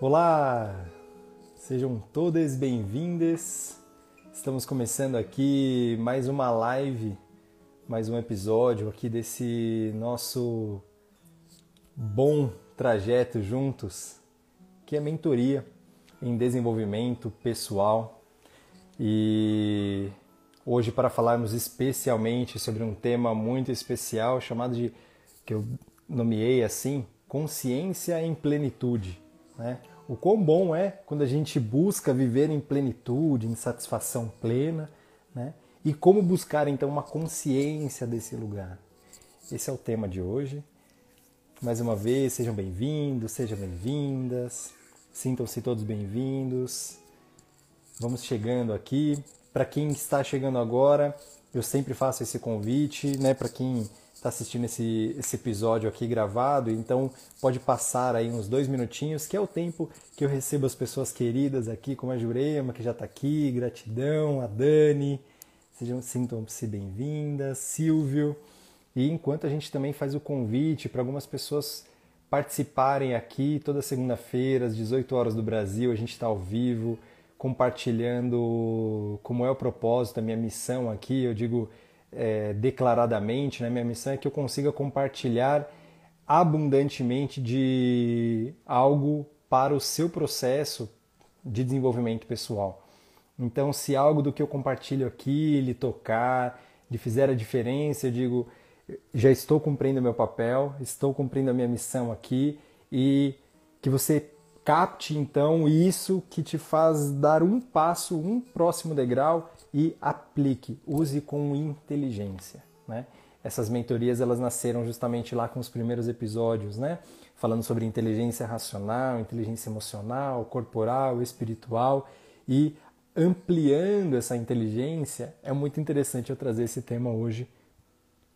Olá! Sejam todas bem-vindas. Estamos começando aqui mais uma live, mais um episódio aqui desse nosso bom trajeto juntos, que é mentoria em desenvolvimento pessoal. E hoje para falarmos especialmente sobre um tema muito especial chamado de que eu nomeei assim, consciência em plenitude, né? O quão bom é quando a gente busca viver em plenitude, em satisfação plena, né? E como buscar então uma consciência desse lugar. Esse é o tema de hoje. Mais uma vez, sejam bem-vindos, sejam bem-vindas. Sintam-se todos bem-vindos. Vamos chegando aqui. Para quem está chegando agora, eu sempre faço esse convite, né? Para quem está assistindo esse, esse episódio aqui gravado, então pode passar aí uns dois minutinhos, que é o tempo que eu recebo as pessoas queridas aqui, como a Jurema, que já está aqui, gratidão, a Dani, sejam sintam-se bem-vindas, Silvio, e enquanto a gente também faz o convite para algumas pessoas participarem aqui toda segunda-feira, às 18 horas do Brasil, a gente está ao vivo, compartilhando como é o propósito, a minha missão aqui, eu digo é, declaradamente, né? minha missão é que eu consiga compartilhar abundantemente de algo para o seu processo de desenvolvimento pessoal. Então, se algo do que eu compartilho aqui lhe tocar, lhe fizer a diferença, eu digo, já estou cumprindo meu papel, estou cumprindo a minha missão aqui e que você capte então isso que te faz dar um passo, um próximo degrau e aplique, use com inteligência, né? Essas mentorias elas nasceram justamente lá com os primeiros episódios, né? Falando sobre inteligência racional, inteligência emocional, corporal, espiritual e ampliando essa inteligência. É muito interessante eu trazer esse tema hoje,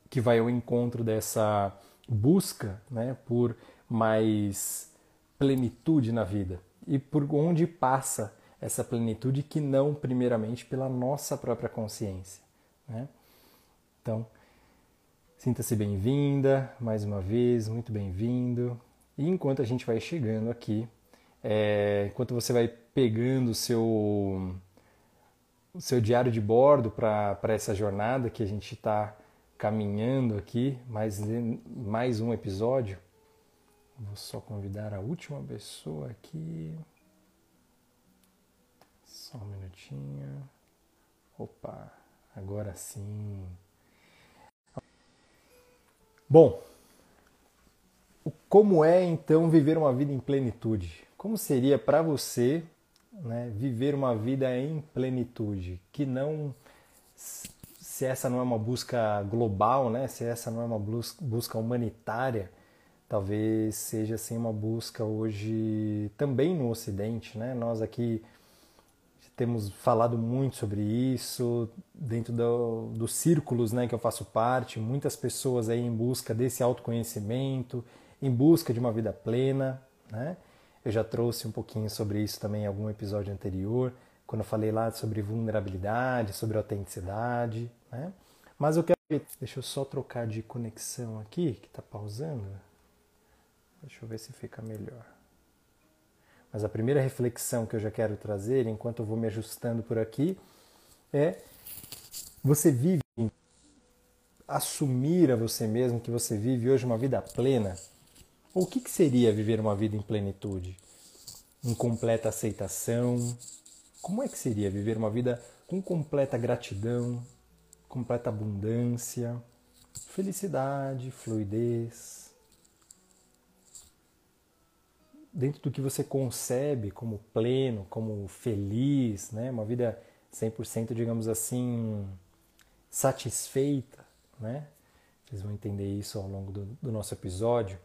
que vai ao encontro dessa busca, né, por mais plenitude na vida e por onde passa essa plenitude que não primeiramente pela nossa própria consciência. Né? Então, sinta-se bem-vinda mais uma vez, muito bem-vindo. E enquanto a gente vai chegando aqui, é, enquanto você vai pegando o seu, o seu diário de bordo para essa jornada que a gente está caminhando aqui, mais, mais um episódio, vou só convidar a última pessoa aqui. Só um minutinho. Opa, agora sim. Bom, como é então viver uma vida em plenitude? Como seria para você né, viver uma vida em plenitude? Que não, se essa não é uma busca global, né, se essa não é uma busca humanitária, talvez seja assim uma busca hoje também no Ocidente, né? Nós aqui temos falado muito sobre isso dentro do, dos círculos né, que eu faço parte, muitas pessoas aí em busca desse autoconhecimento, em busca de uma vida plena. Né? Eu já trouxe um pouquinho sobre isso também em algum episódio anterior, quando eu falei lá sobre vulnerabilidade, sobre autenticidade. Né? Mas eu quero. Deixa eu só trocar de conexão aqui, que está pausando. Deixa eu ver se fica melhor. Mas a primeira reflexão que eu já quero trazer, enquanto eu vou me ajustando por aqui, é: você vive, assumir a você mesmo que você vive hoje uma vida plena? Ou o que, que seria viver uma vida em plenitude? Em completa aceitação? Como é que seria viver uma vida com completa gratidão, completa abundância, felicidade, fluidez? Dentro do que você concebe como pleno, como feliz, né? uma vida 100%, digamos assim, satisfeita. Né? Vocês vão entender isso ao longo do, do nosso episódio.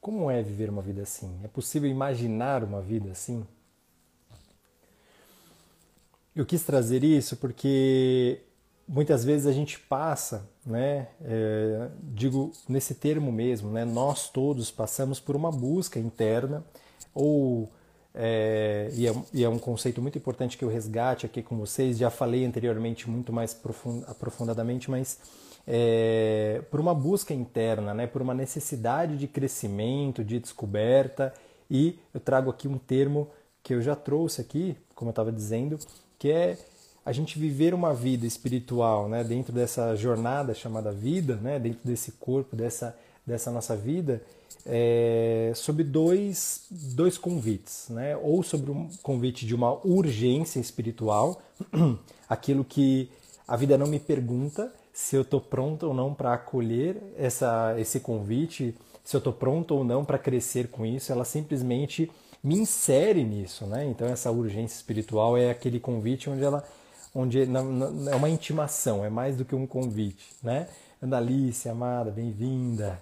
Como é viver uma vida assim? É possível imaginar uma vida assim? Eu quis trazer isso porque muitas vezes a gente passa, né, é, digo nesse termo mesmo, né, nós todos passamos por uma busca interna ou é, e, é, e, é, um conceito muito importante que eu resgate aqui com vocês. Já falei anteriormente muito mais profund, aprofundadamente, mas é, por uma busca interna, né, por uma necessidade de crescimento, de descoberta E eu trago aqui um termo que eu já trouxe aqui, como eu estava dizendo, que é a gente viver uma vida espiritual, né, dentro dessa jornada chamada vida, né, dentro desse corpo, dessa, dessa nossa vida, é, sobre dois, dois convites, né, ou sobre um convite de uma urgência espiritual, aquilo que a vida não me pergunta se eu estou pronto ou não para acolher essa, esse convite, se eu estou pronto ou não para crescer com isso, ela simplesmente me insere nisso, né? Então essa urgência espiritual é aquele convite onde ela onde é uma intimação, é mais do que um convite, né? Andalice, amada, bem-vinda.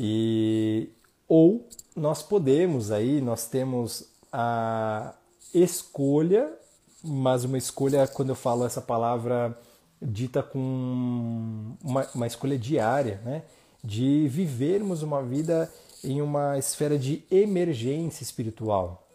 E ou nós podemos aí, nós temos a escolha, mas uma escolha quando eu falo essa palavra dita com uma, uma escolha diária, né? De vivermos uma vida em uma esfera de emergência espiritual.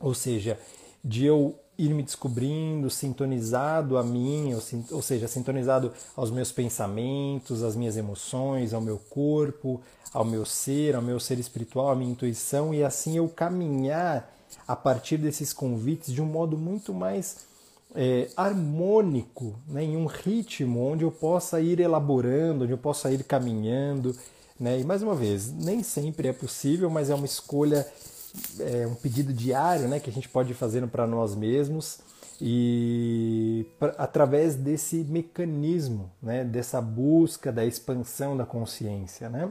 Ou seja, de eu ir me descobrindo, sintonizado a mim, ou, seja, sintonizado aos meus pensamentos, às minhas emoções, ao meu corpo, ao meu ser, ao meu ser espiritual, à minha intuição, e assim eu caminhar a partir desses convites de um modo muito mais é, harmônico, né, em um ritmo onde eu possa ir elaborando, onde eu possa ir caminhando. Né? E mais uma vez, nem sempre é possível, mas é uma escolha é um pedido diário né, que a gente pode ir fazendo para nós mesmos e pra, através desse mecanismo, né, dessa busca da expansão da consciência. Né?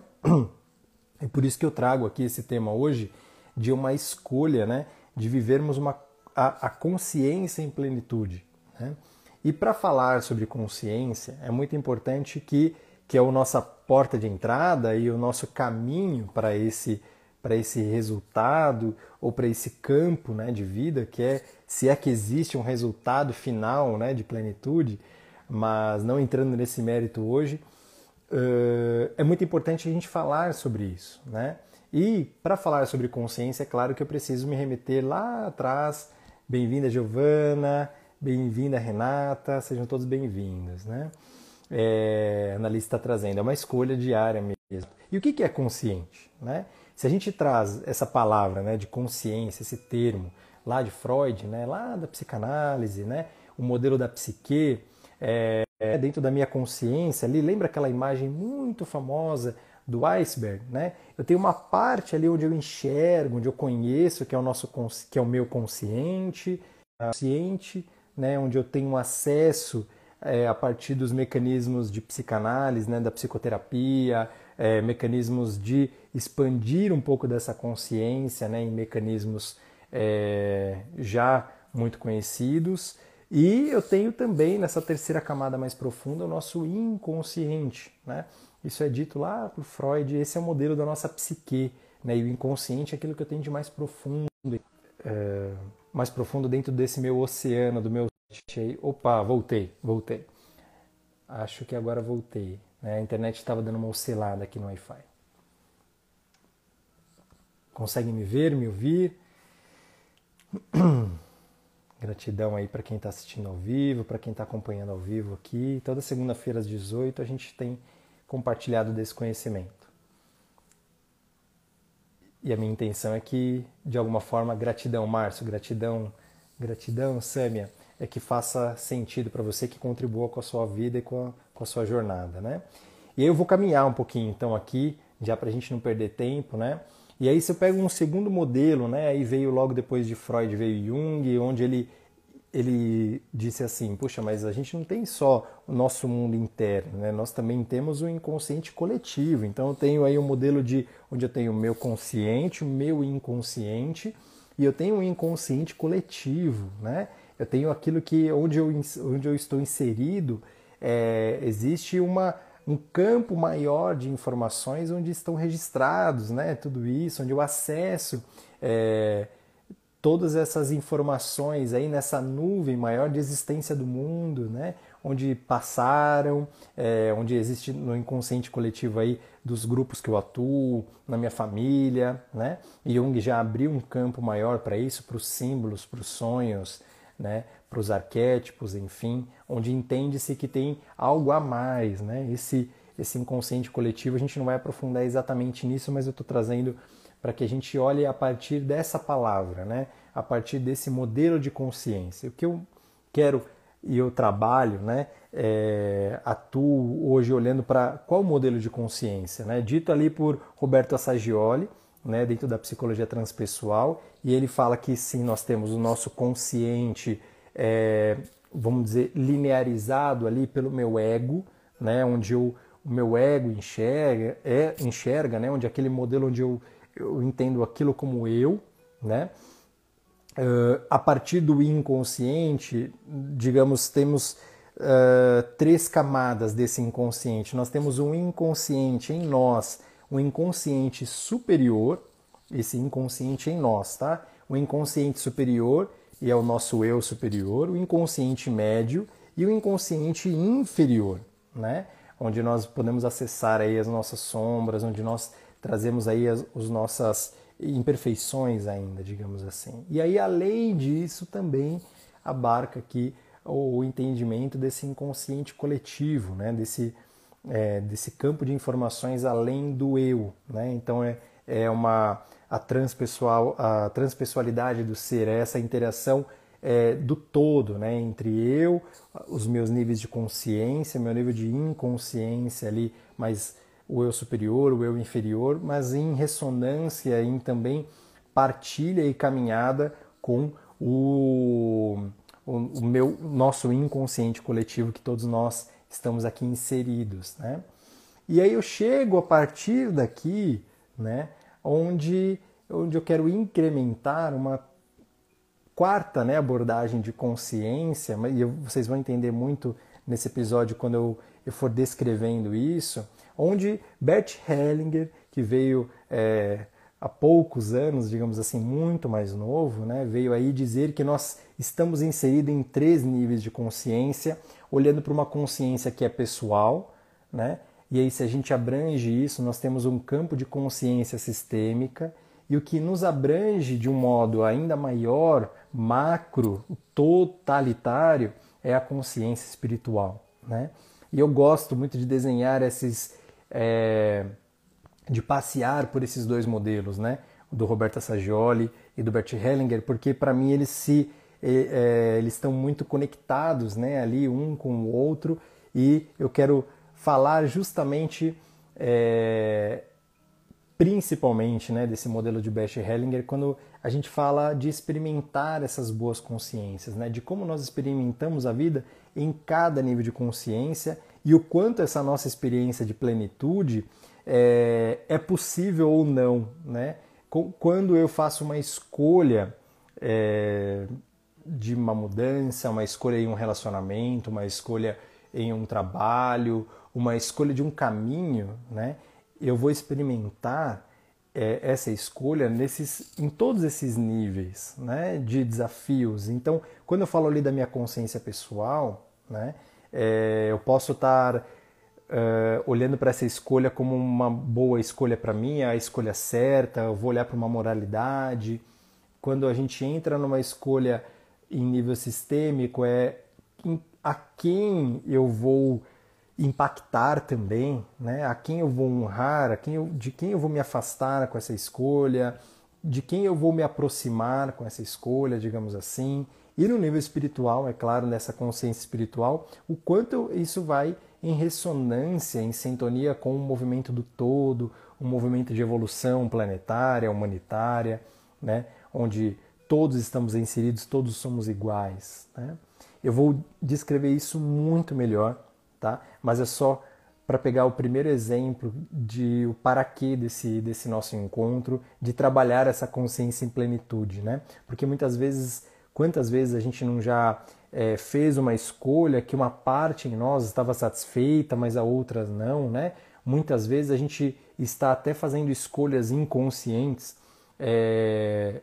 É por isso que eu trago aqui esse tema hoje de uma escolha né, de vivermos uma, a, a consciência em plenitude. Né? E para falar sobre consciência, é muito importante que, que é a nossa porta de entrada e o nosso caminho para esse para esse resultado ou para esse campo né, de vida, que é se é que existe um resultado final né, de plenitude, mas não entrando nesse mérito hoje, uh, é muito importante a gente falar sobre isso. Né? E para falar sobre consciência, é claro que eu preciso me remeter lá atrás. Bem-vinda, Giovana, bem-vinda, Renata, sejam todos bem-vindos. Né? É, a analista está trazendo, é uma escolha diária mesmo. E o que é consciente? Né? Se a gente traz essa palavra né, de consciência, esse termo lá de Freud, né, lá da psicanálise, né, o modelo da psique, é, é, dentro da minha consciência ali, lembra aquela imagem muito famosa do iceberg, né? Eu tenho uma parte ali onde eu enxergo, onde eu conheço, que é o nosso que é o meu consciente, consciente, né? Onde eu tenho acesso é, a partir dos mecanismos de psicanálise, né? Da psicoterapia, é, mecanismos de expandir um pouco dessa consciência né, em mecanismos é, já muito conhecidos. E eu tenho também nessa terceira camada mais profunda o nosso inconsciente. Né? Isso é dito lá por Freud, esse é o modelo da nossa psique. Né? E o inconsciente é aquilo que eu tenho de mais profundo, é, mais profundo dentro desse meu oceano, do meu. Opa, voltei, voltei. Acho que agora voltei. Né? A internet estava dando uma oscilada aqui no Wi-Fi. Consegue me ver, me ouvir? Gratidão aí para quem está assistindo ao vivo, para quem está acompanhando ao vivo aqui. Toda segunda-feira às 18 a gente tem compartilhado desse conhecimento. E a minha intenção é que, de alguma forma, gratidão, Márcio, gratidão, gratidão, Sâmia, é que faça sentido para você, que contribua com a sua vida e com a, com a sua jornada, né? E aí eu vou caminhar um pouquinho então aqui, já para a gente não perder tempo, né? E aí você pega um segundo modelo, né? Aí veio logo depois de Freud, veio Jung, onde ele ele disse assim, puxa, mas a gente não tem só o nosso mundo interno, né? Nós também temos o inconsciente coletivo. Então eu tenho aí um modelo de onde eu tenho o meu consciente, o meu inconsciente, e eu tenho um inconsciente coletivo, né? Eu tenho aquilo que onde eu, onde eu estou inserido, é, existe uma, um campo maior de informações onde estão registrados né, tudo isso, onde eu acesso é, todas essas informações aí nessa nuvem maior de existência do mundo, né, onde passaram, é, onde existe no inconsciente coletivo aí dos grupos que eu atuo, na minha família, né? Jung já abriu um campo maior para isso, para os símbolos, para os sonhos, né? Para os arquétipos, enfim, onde entende-se que tem algo a mais, né? Esse, esse inconsciente coletivo, a gente não vai aprofundar exatamente nisso, mas eu estou trazendo para que a gente olhe a partir dessa palavra, né? a partir desse modelo de consciência. O que eu quero e eu trabalho, né, é, atuo hoje olhando para qual modelo de consciência, né, dito ali por Roberto Assagioli, né, dentro da psicologia transpessoal, e ele fala que sim, nós temos o nosso consciente, é, vamos dizer, linearizado ali pelo meu ego, né, onde eu, o meu ego enxerga, é, enxerga né, onde aquele modelo onde eu, eu entendo aquilo como eu, né, Uh, a partir do inconsciente, digamos, temos uh, três camadas desse inconsciente. Nós temos um inconsciente em nós, um inconsciente superior, esse inconsciente em nós, tá? O inconsciente superior e é o nosso eu superior, o inconsciente médio e o inconsciente inferior, né? Onde nós podemos acessar aí as nossas sombras, onde nós trazemos aí as, as nossas imperfeições ainda, digamos assim. E aí, além disso, também abarca aqui o entendimento desse inconsciente coletivo, né? desse, é, desse campo de informações além do eu. Né? Então, é, é uma a transpessoal a transpessoalidade do ser, é essa interação é, do todo, né, entre eu, os meus níveis de consciência, meu nível de inconsciência ali, mas o eu superior, o eu inferior, mas em ressonância, em também partilha e caminhada com o, o, o meu nosso inconsciente coletivo que todos nós estamos aqui inseridos, né? E aí eu chego a partir daqui, né, onde onde eu quero incrementar uma quarta, né, abordagem de consciência, e vocês vão entender muito nesse episódio quando eu, eu for descrevendo isso, onde Bert Hellinger, que veio é, há poucos anos, digamos assim, muito mais novo, né, veio aí dizer que nós estamos inseridos em três níveis de consciência, olhando para uma consciência que é pessoal, né, e aí se a gente abrange isso, nós temos um campo de consciência sistêmica, e o que nos abrange de um modo ainda maior, macro, totalitário, é a consciência espiritual, né? E eu gosto muito de desenhar esses é, de passear por esses dois modelos, né? Do Roberto Saggioli e do Bert Hellinger, porque para mim eles se é, eles estão muito conectados, né? Ali um com o outro e eu quero falar justamente é, principalmente né, desse modelo de Bert Hellinger quando a gente fala de experimentar essas boas consciências, né, de como nós experimentamos a vida em cada nível de consciência e o quanto essa nossa experiência de plenitude é, é possível ou não. Né? Quando eu faço uma escolha é, de uma mudança, uma escolha em um relacionamento, uma escolha em um trabalho, uma escolha de um caminho, né? eu vou experimentar é, essa escolha nesses, em todos esses níveis né, de desafios. Então, quando eu falo ali da minha consciência pessoal, né, é, eu posso estar uh, olhando para essa escolha como uma boa escolha para mim, a escolha certa, eu vou olhar para uma moralidade. Quando a gente entra numa escolha em nível sistêmico, é a quem eu vou impactar também, né? a quem eu vou honrar, a quem eu, de quem eu vou me afastar com essa escolha, de quem eu vou me aproximar com essa escolha, digamos assim. E no nível espiritual, é claro, nessa consciência espiritual, o quanto isso vai em ressonância, em sintonia com o movimento do todo, um movimento de evolução planetária, humanitária, né? onde todos estamos inseridos, todos somos iguais. Né? Eu vou descrever isso muito melhor, tá? mas é só para pegar o primeiro exemplo de o para quê desse, desse nosso encontro, de trabalhar essa consciência em plenitude, né? Porque muitas vezes Quantas vezes a gente não já é, fez uma escolha que uma parte em nós estava satisfeita, mas a outra não, né? Muitas vezes a gente está até fazendo escolhas inconscientes é,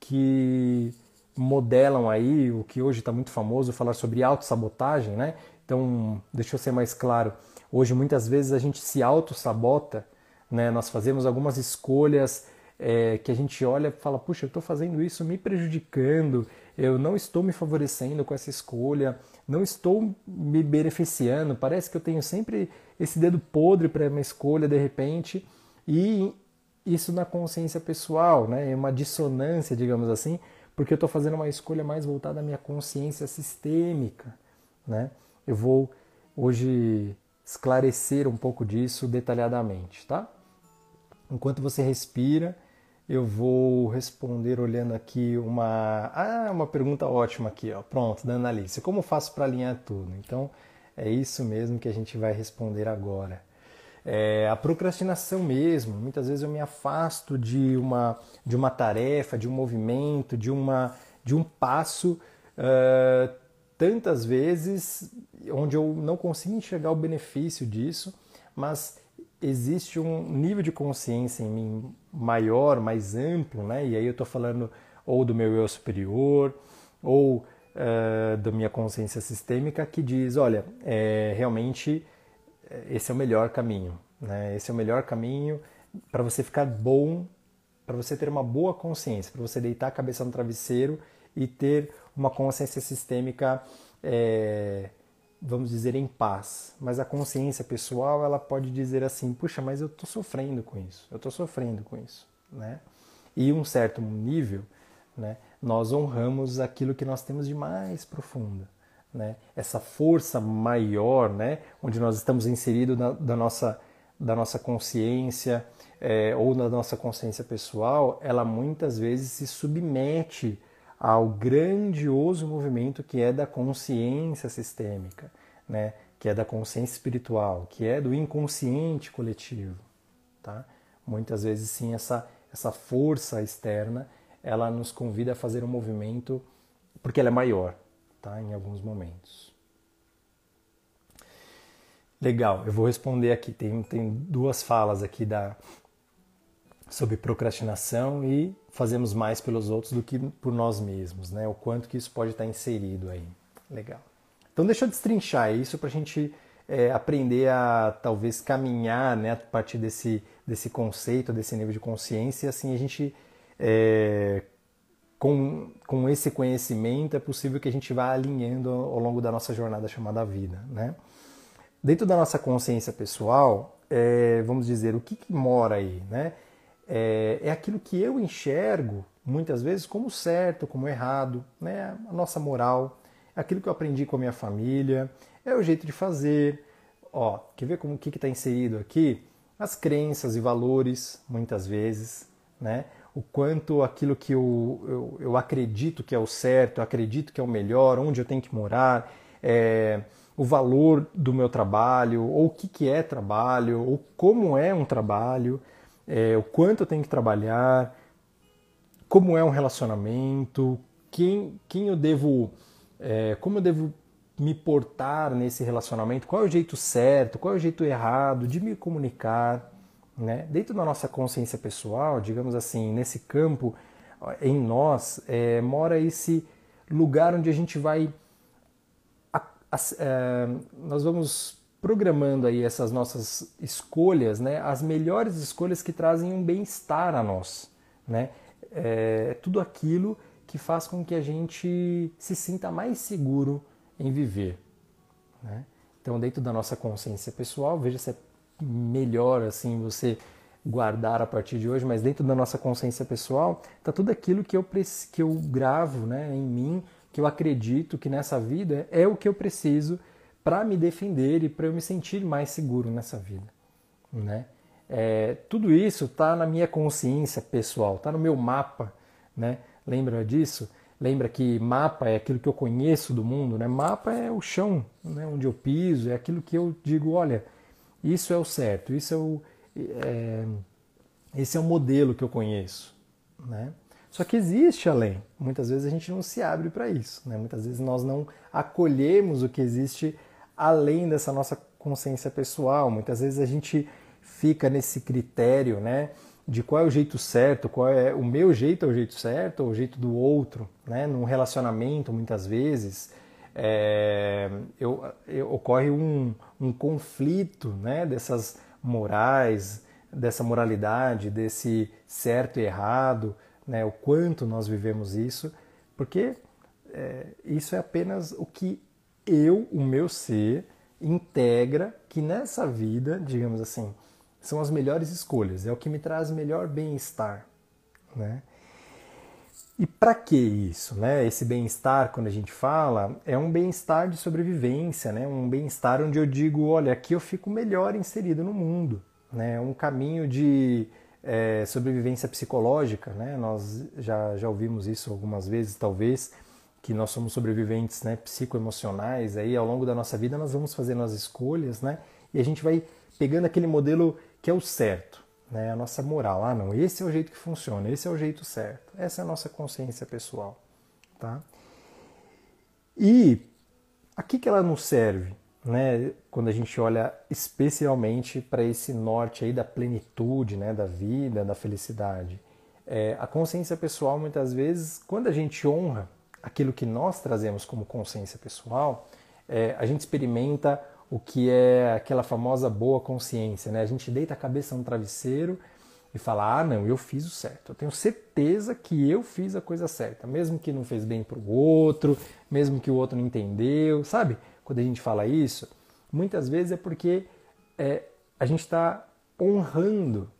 que modelam aí o que hoje está muito famoso, falar sobre autossabotagem, né? Então, deixa eu ser mais claro. Hoje, muitas vezes, a gente se auto-sabota, né? Nós fazemos algumas escolhas é, que a gente olha e fala, puxa, eu estou fazendo isso me prejudicando, eu não estou me favorecendo com essa escolha, não estou me beneficiando, parece que eu tenho sempre esse dedo podre para uma escolha de repente, e isso na consciência pessoal, né? É uma dissonância, digamos assim, porque eu estou fazendo uma escolha mais voltada à minha consciência sistêmica, né? Eu vou hoje esclarecer um pouco disso detalhadamente, tá? Enquanto você respira, eu vou responder olhando aqui uma ah, uma pergunta ótima aqui, ó. Pronto, da Annalise. Como faço para alinhar tudo? Então, é isso mesmo que a gente vai responder agora. É, a procrastinação mesmo. Muitas vezes eu me afasto de uma, de uma tarefa, de um movimento, de, uma, de um passo, uh, tantas vezes onde eu não consigo enxergar o benefício disso, mas existe um nível de consciência em mim maior, mais amplo, né? E aí eu estou falando ou do meu eu superior, ou uh, da minha consciência sistêmica que diz, olha, é, realmente esse é o melhor caminho, né? Esse é o melhor caminho para você ficar bom, para você ter uma boa consciência, para você deitar a cabeça no travesseiro e ter uma consciência sistêmica é, vamos dizer, em paz. Mas a consciência pessoal, ela pode dizer assim, puxa, mas eu estou sofrendo com isso, eu estou sofrendo com isso, né? E um certo nível, né, nós honramos aquilo que nós temos de mais profundo, né? Essa força maior, né, onde nós estamos inseridos na, da nossa da nossa consciência é, ou na nossa consciência pessoal, ela muitas vezes se submete ao grandioso movimento que é da consciência sistêmica, né? que é da consciência espiritual, que é do inconsciente coletivo. Tá? Muitas vezes, sim, essa, essa força externa ela nos convida a fazer um movimento porque ela é maior tá? em alguns momentos. Legal, eu vou responder aqui. Tem, tem duas falas aqui da, sobre procrastinação e fazemos mais pelos outros do que por nós mesmos, né? O quanto que isso pode estar inserido aí. Legal. Então deixa eu destrinchar isso para a gente é, aprender a talvez caminhar né, a partir desse, desse conceito, desse nível de consciência, e assim a gente é, com, com esse conhecimento é possível que a gente vá alinhando ao longo da nossa jornada chamada vida. Né? Dentro da nossa consciência pessoal, é, vamos dizer, o que, que mora aí? Né? É, é aquilo que eu enxergo muitas vezes como certo, como errado, né? a nossa moral, é aquilo que eu aprendi com a minha família, é o jeito de fazer. Ó, quer ver como que está inserido aqui? As crenças e valores, muitas vezes, né? o quanto aquilo que eu, eu, eu, acredito que é o certo, eu acredito que é o melhor, onde eu tenho que morar, é, o valor do meu trabalho, ou o que, que é trabalho, ou como é um trabalho é, o quanto eu tenho que trabalhar, como é um relacionamento, quem, quem eu devo, é, como eu devo me portar nesse relacionamento, qual é o jeito certo, qual é o jeito errado de me comunicar, né? Dentro da nossa consciência pessoal, digamos assim, nesse campo em nós é, mora esse lugar onde a gente vai, a, a, é, nós vamos programando aí essas nossas escolhas, né, as melhores escolhas que trazem um bem-estar a nós, né? É tudo aquilo que faz com que a gente se sinta mais seguro em viver, né? Então, dentro da nossa consciência pessoal, veja se é melhor assim você guardar a partir de hoje, mas dentro da nossa consciência pessoal está tudo aquilo que eu que eu gravo, né, em mim, que eu acredito que nessa vida é o que eu preciso para me defender e para eu me sentir mais seguro nessa vida, né? É, tudo isso está na minha consciência pessoal, está no meu mapa, né? Lembra disso? Lembra que mapa é aquilo que eu conheço do mundo, né? Mapa é o chão, né? onde eu piso, é aquilo que eu digo, olha, isso é o certo, isso é o, é, esse é o modelo que eu conheço, né? Só que existe além. Muitas vezes a gente não se abre para isso, né? Muitas vezes nós não acolhemos o que existe além dessa nossa consciência pessoal. Muitas vezes a gente fica nesse critério, né, de qual é o jeito certo, qual é o meu jeito é o jeito certo ou o jeito do outro, né? Num relacionamento, muitas vezes é, eu, eu, ocorre um, um conflito, né? Dessas morais, dessa moralidade, desse certo e errado, né? O quanto nós vivemos isso, porque é, isso é apenas o que eu, o meu ser, integra que nessa vida, digamos assim, são as melhores escolhas, é o que me traz melhor bem-estar, né? E para que isso, né? Esse bem-estar, quando a gente fala, é um bem-estar de sobrevivência, né? Um bem-estar onde eu digo, olha, aqui eu fico melhor inserido no mundo, né? Um caminho de é, sobrevivência psicológica, né? Nós já, já ouvimos isso algumas vezes, talvez, que nós somos sobreviventes, né? Psicoemocionais. Aí, ao longo da nossa vida, nós vamos fazendo as escolhas, né? E a gente vai pegando aquele modelo que é o certo, né? A nossa moral. Ah, não, esse é o jeito que funciona, esse é o jeito certo. Essa é a nossa consciência pessoal, tá? E a que, que ela nos serve, né? Quando a gente olha especialmente para esse norte aí da plenitude, né? Da vida, da felicidade. É, a consciência pessoal, muitas vezes, quando a gente honra aquilo que nós trazemos como consciência pessoal, é, a gente experimenta o que é aquela famosa boa consciência, né? A gente deita a cabeça no travesseiro e fala: "Ah, não, eu fiz o certo. Eu tenho certeza que eu fiz a coisa certa, mesmo que não fez bem para o outro, mesmo que o outro não entendeu", sabe? Quando a gente fala isso, muitas vezes é porque é, a gente está honrando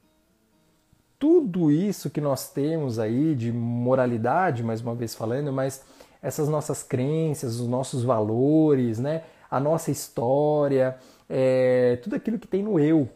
tudo isso que nós temos aí de moralidade, mais uma vez falando, mas essas nossas crenças, os nossos valores, né? a nossa história, é, tudo aquilo que tem no eu,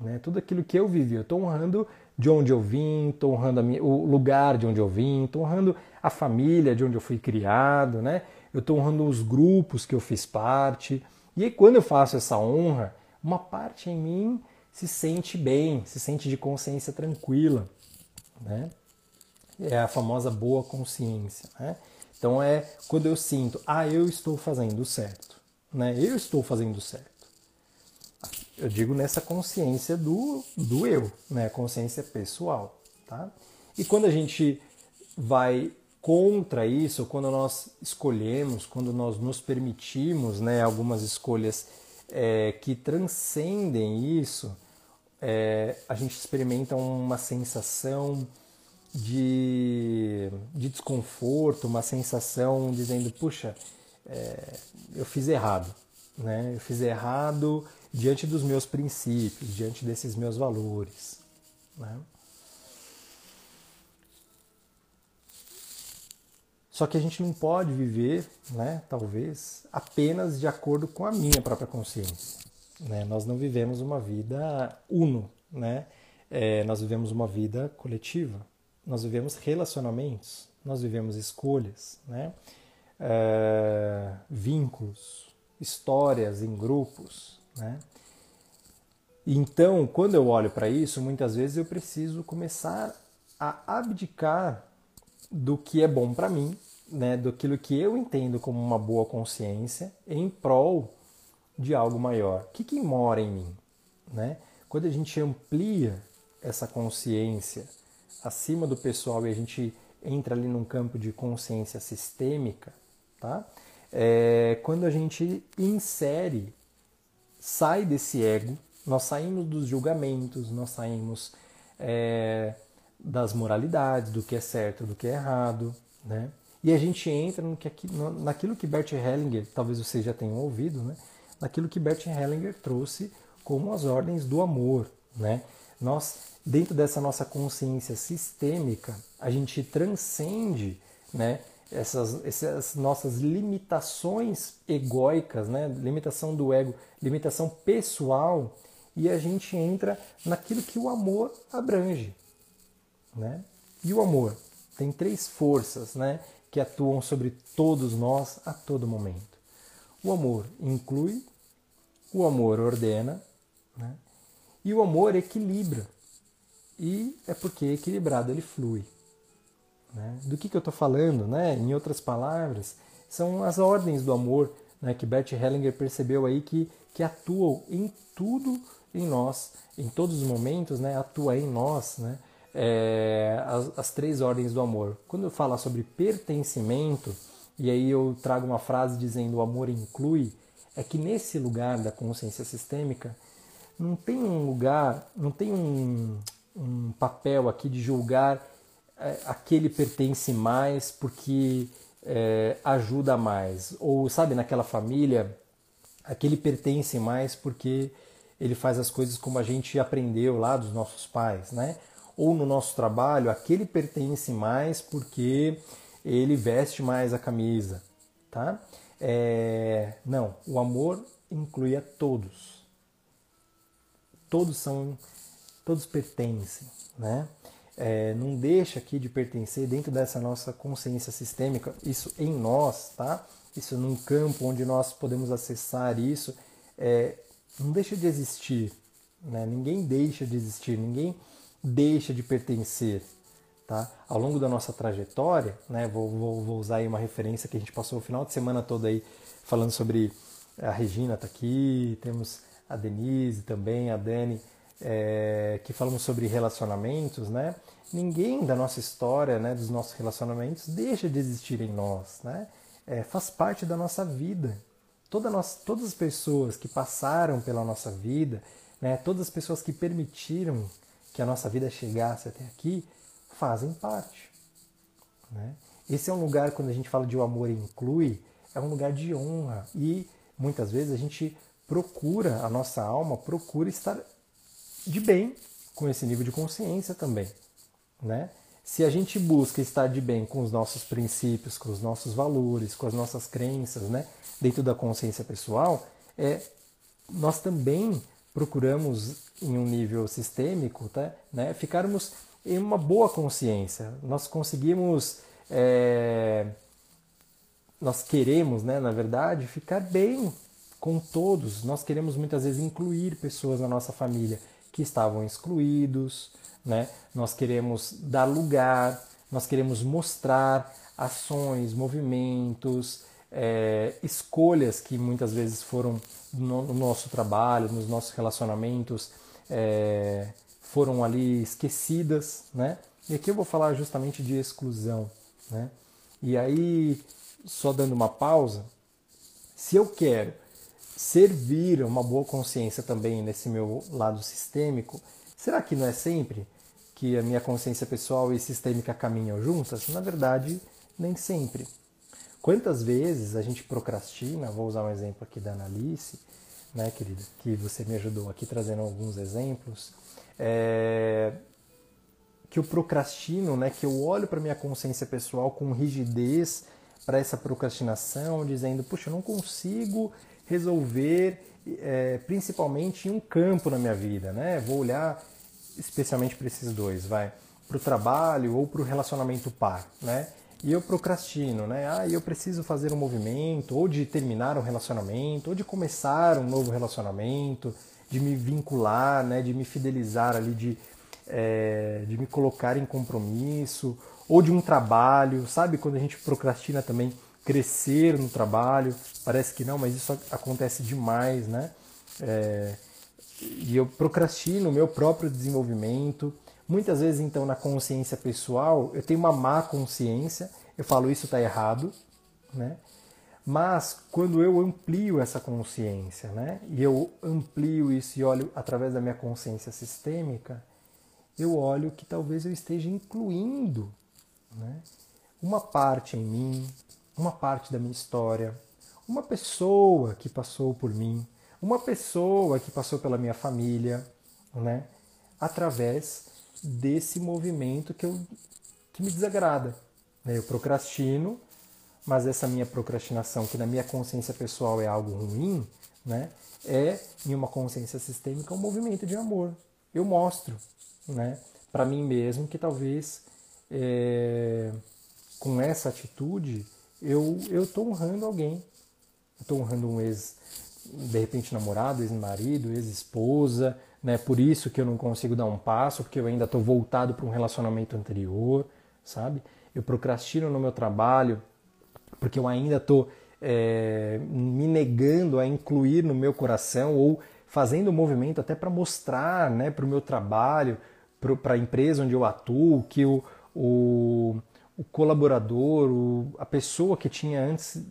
né? tudo aquilo que eu vivi. Eu estou honrando de onde eu vim, estou honrando minha, o lugar de onde eu vim, estou honrando a família de onde eu fui criado, né? eu estou honrando os grupos que eu fiz parte. E aí, quando eu faço essa honra, uma parte em mim se sente bem, se sente de consciência tranquila. Né? É a famosa boa consciência. Né? Então é quando eu sinto, ah, eu estou fazendo certo né? Eu estou fazendo certo. Eu digo nessa consciência do, do eu, né? Consciência pessoal, tá? E quando a gente vai contra isso, quando nós escolhemos, quando nós nos permitimos, né, algumas escolhas é, que transcendem isso, é, a gente experimenta uma sensação de, de desconforto, uma sensação dizendo, puxa, é, eu fiz errado. Né? Eu fiz errado diante dos meus princípios, diante desses meus valores. Né? Só que a gente não pode viver, né, talvez, apenas de acordo com a minha própria consciência. Né? Nós não vivemos uma vida uno, né? É, nós vivemos uma vida coletiva, nós vivemos relacionamentos, nós vivemos escolhas, né? é, vínculos, histórias em grupos. Né? Então, quando eu olho para isso, muitas vezes eu preciso começar a abdicar do que é bom para mim, né, daquilo que eu entendo como uma boa consciência, em prol de algo maior. O que, que mora em mim? Né? Quando a gente amplia essa consciência acima do pessoal e a gente entra ali num campo de consciência sistêmica, Tá? É, quando a gente insere, sai desse ego, nós saímos dos julgamentos, nós saímos é, das moralidades, do que é certo, do que é errado, né? E a gente entra no que, naquilo que Bert Hellinger, talvez vocês já tenham ouvido, né? naquilo que Bert Hellinger trouxe como as ordens do amor. Né? Nós, dentro dessa nossa consciência sistêmica, a gente transcende né, essas, essas nossas limitações egóicas, né? limitação do ego, limitação pessoal, e a gente entra naquilo que o amor abrange. Né? E o amor tem três forças né, que atuam sobre todos nós a todo momento. O amor inclui, o amor ordena, né? E o amor equilibra. E é porque equilibrado ele flui. Né? Do que, que eu estou falando? Né? Em outras palavras, são as ordens do amor né, que Bert Hellinger percebeu aí que, que atuam em tudo em nós, em todos os momentos, né, atua em nós né, é, as, as três ordens do amor. Quando eu falo sobre pertencimento, e aí eu trago uma frase dizendo o amor inclui, é que nesse lugar da consciência sistêmica não tem um lugar, não tem um, um papel aqui de julgar é, aquele pertence mais porque é, ajuda mais. Ou, sabe, naquela família, aquele pertence mais porque ele faz as coisas como a gente aprendeu lá dos nossos pais, né? Ou no nosso trabalho, aquele pertence mais porque ele veste mais a camisa, tá? É... Não, o amor inclui a todos. Todos são, todos pertencem, né? É, não deixa aqui de pertencer dentro dessa nossa consciência sistêmica, isso em nós, tá? Isso num campo onde nós podemos acessar isso, é, não deixa de existir, né? Ninguém deixa de existir, ninguém deixa de pertencer, tá? Ao longo da nossa trajetória, né? Vou, vou, vou usar aí uma referência que a gente passou o final de semana todo aí falando sobre a Regina está aqui, temos a Denise também, a Dani, é, que falamos sobre relacionamentos, né? Ninguém da nossa história, né, dos nossos relacionamentos, deixa de existir em nós, né? É, faz parte da nossa vida. Toda nossa, todas as pessoas que passaram pela nossa vida, né, todas as pessoas que permitiram que a nossa vida chegasse até aqui, fazem parte. Né? Esse é um lugar, quando a gente fala de o amor inclui, é um lugar de honra. E muitas vezes a gente procura, a nossa alma procura estar de bem com esse nível de consciência também, né? Se a gente busca estar de bem com os nossos princípios, com os nossos valores, com as nossas crenças, né, dentro da consciência pessoal, é nós também procuramos em um nível sistêmico, tá, né, ficarmos em uma boa consciência. Nós conseguimos, é, nós queremos, né, na verdade, ficar bem com todos. Nós queremos muitas vezes incluir pessoas na nossa família que estavam excluídos, né? Nós queremos dar lugar, nós queremos mostrar ações, movimentos, é, escolhas que muitas vezes foram no, nosso trabalho, nos nossos relacionamentos, é, foram ali esquecidas, né? E aqui eu vou falar justamente de exclusão, né? E aí, só dando uma pausa, se eu quero servir uma boa consciência também nesse meu lado sistêmico, será que não é sempre que a minha consciência pessoal e sistêmica caminham juntas? Na verdade, nem sempre. Quantas vezes a gente procrastina, vou usar um exemplo aqui da Analice, né, querida, que você me ajudou aqui trazendo alguns exemplos, é, que eu procrastino, né, que eu olho para minha consciência pessoal com rigidez para essa procrastinação, dizendo, puxa, eu não consigo resolver é, principalmente em um campo na minha vida, né? Vou olhar especialmente para esses dois, vai para o trabalho ou para o relacionamento par, né? E eu procrastino, né? Ah, eu preciso fazer um movimento, ou de terminar um relacionamento, ou de começar um novo relacionamento, de me vincular, né? De me fidelizar ali, de, é, de me colocar em compromisso, ou de um trabalho, sabe? Quando a gente procrastina também crescer no trabalho. Parece que não, mas isso acontece demais, né? É, e eu procrastino o meu próprio desenvolvimento. Muitas vezes, então, na consciência pessoal, eu tenho uma má consciência, eu falo isso está errado, né? Mas quando eu amplio essa consciência, né? E eu amplio isso e olho através da minha consciência sistêmica, eu olho que talvez eu esteja incluindo, né? Uma parte em mim, uma parte da minha história, uma pessoa que passou por mim, uma pessoa que passou pela minha família, né? Através desse movimento que, eu, que me desagrada. Né? Eu procrastino, mas essa minha procrastinação, que na minha consciência pessoal é algo ruim, né? é, em uma consciência sistêmica, um movimento de amor. Eu mostro né? para mim mesmo que talvez é, com essa atitude eu estou honrando alguém. Estou honrando um ex, de repente namorado, ex-marido, ex-esposa, né? Por isso que eu não consigo dar um passo, porque eu ainda estou voltado para um relacionamento anterior, sabe? Eu procrastino no meu trabalho porque eu ainda estou é, me negando a incluir no meu coração ou fazendo um movimento até para mostrar, né, para o meu trabalho, para a empresa onde eu atuo, que o, o o colaborador, o, a pessoa que tinha antes,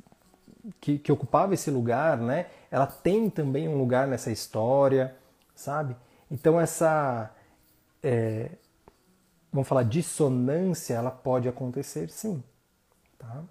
que, que ocupava esse lugar, né? Ela tem também um lugar nessa história, sabe? Então essa, é, vamos falar, dissonância, ela pode acontecer sim, tá?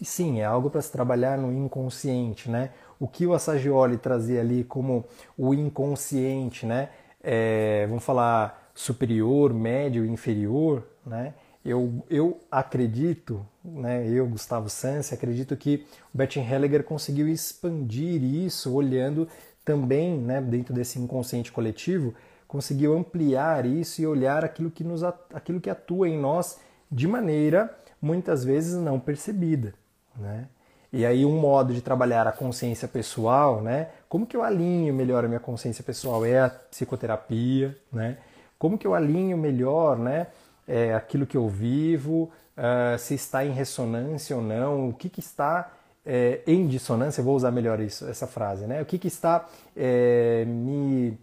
E sim, é algo para se trabalhar no inconsciente, né? o que o Assagioli trazia ali como o inconsciente, né? É, vamos falar superior, médio, inferior, né? Eu, eu acredito, né, eu, Gustavo Sansi, acredito que o Betting Helliger conseguiu expandir isso olhando também, né, dentro desse inconsciente coletivo, conseguiu ampliar isso e olhar aquilo que, nos, aquilo que atua em nós de maneira muitas vezes não percebida. Né? E aí um modo de trabalhar a consciência pessoal, né? Como que eu alinho melhor a minha consciência pessoal? É a psicoterapia, né? Como que eu alinho melhor, né? É aquilo que eu vivo, uh, se está em ressonância ou não, o que, que está é, em dissonância, vou usar melhor isso, essa frase, né? O que, que está é, me,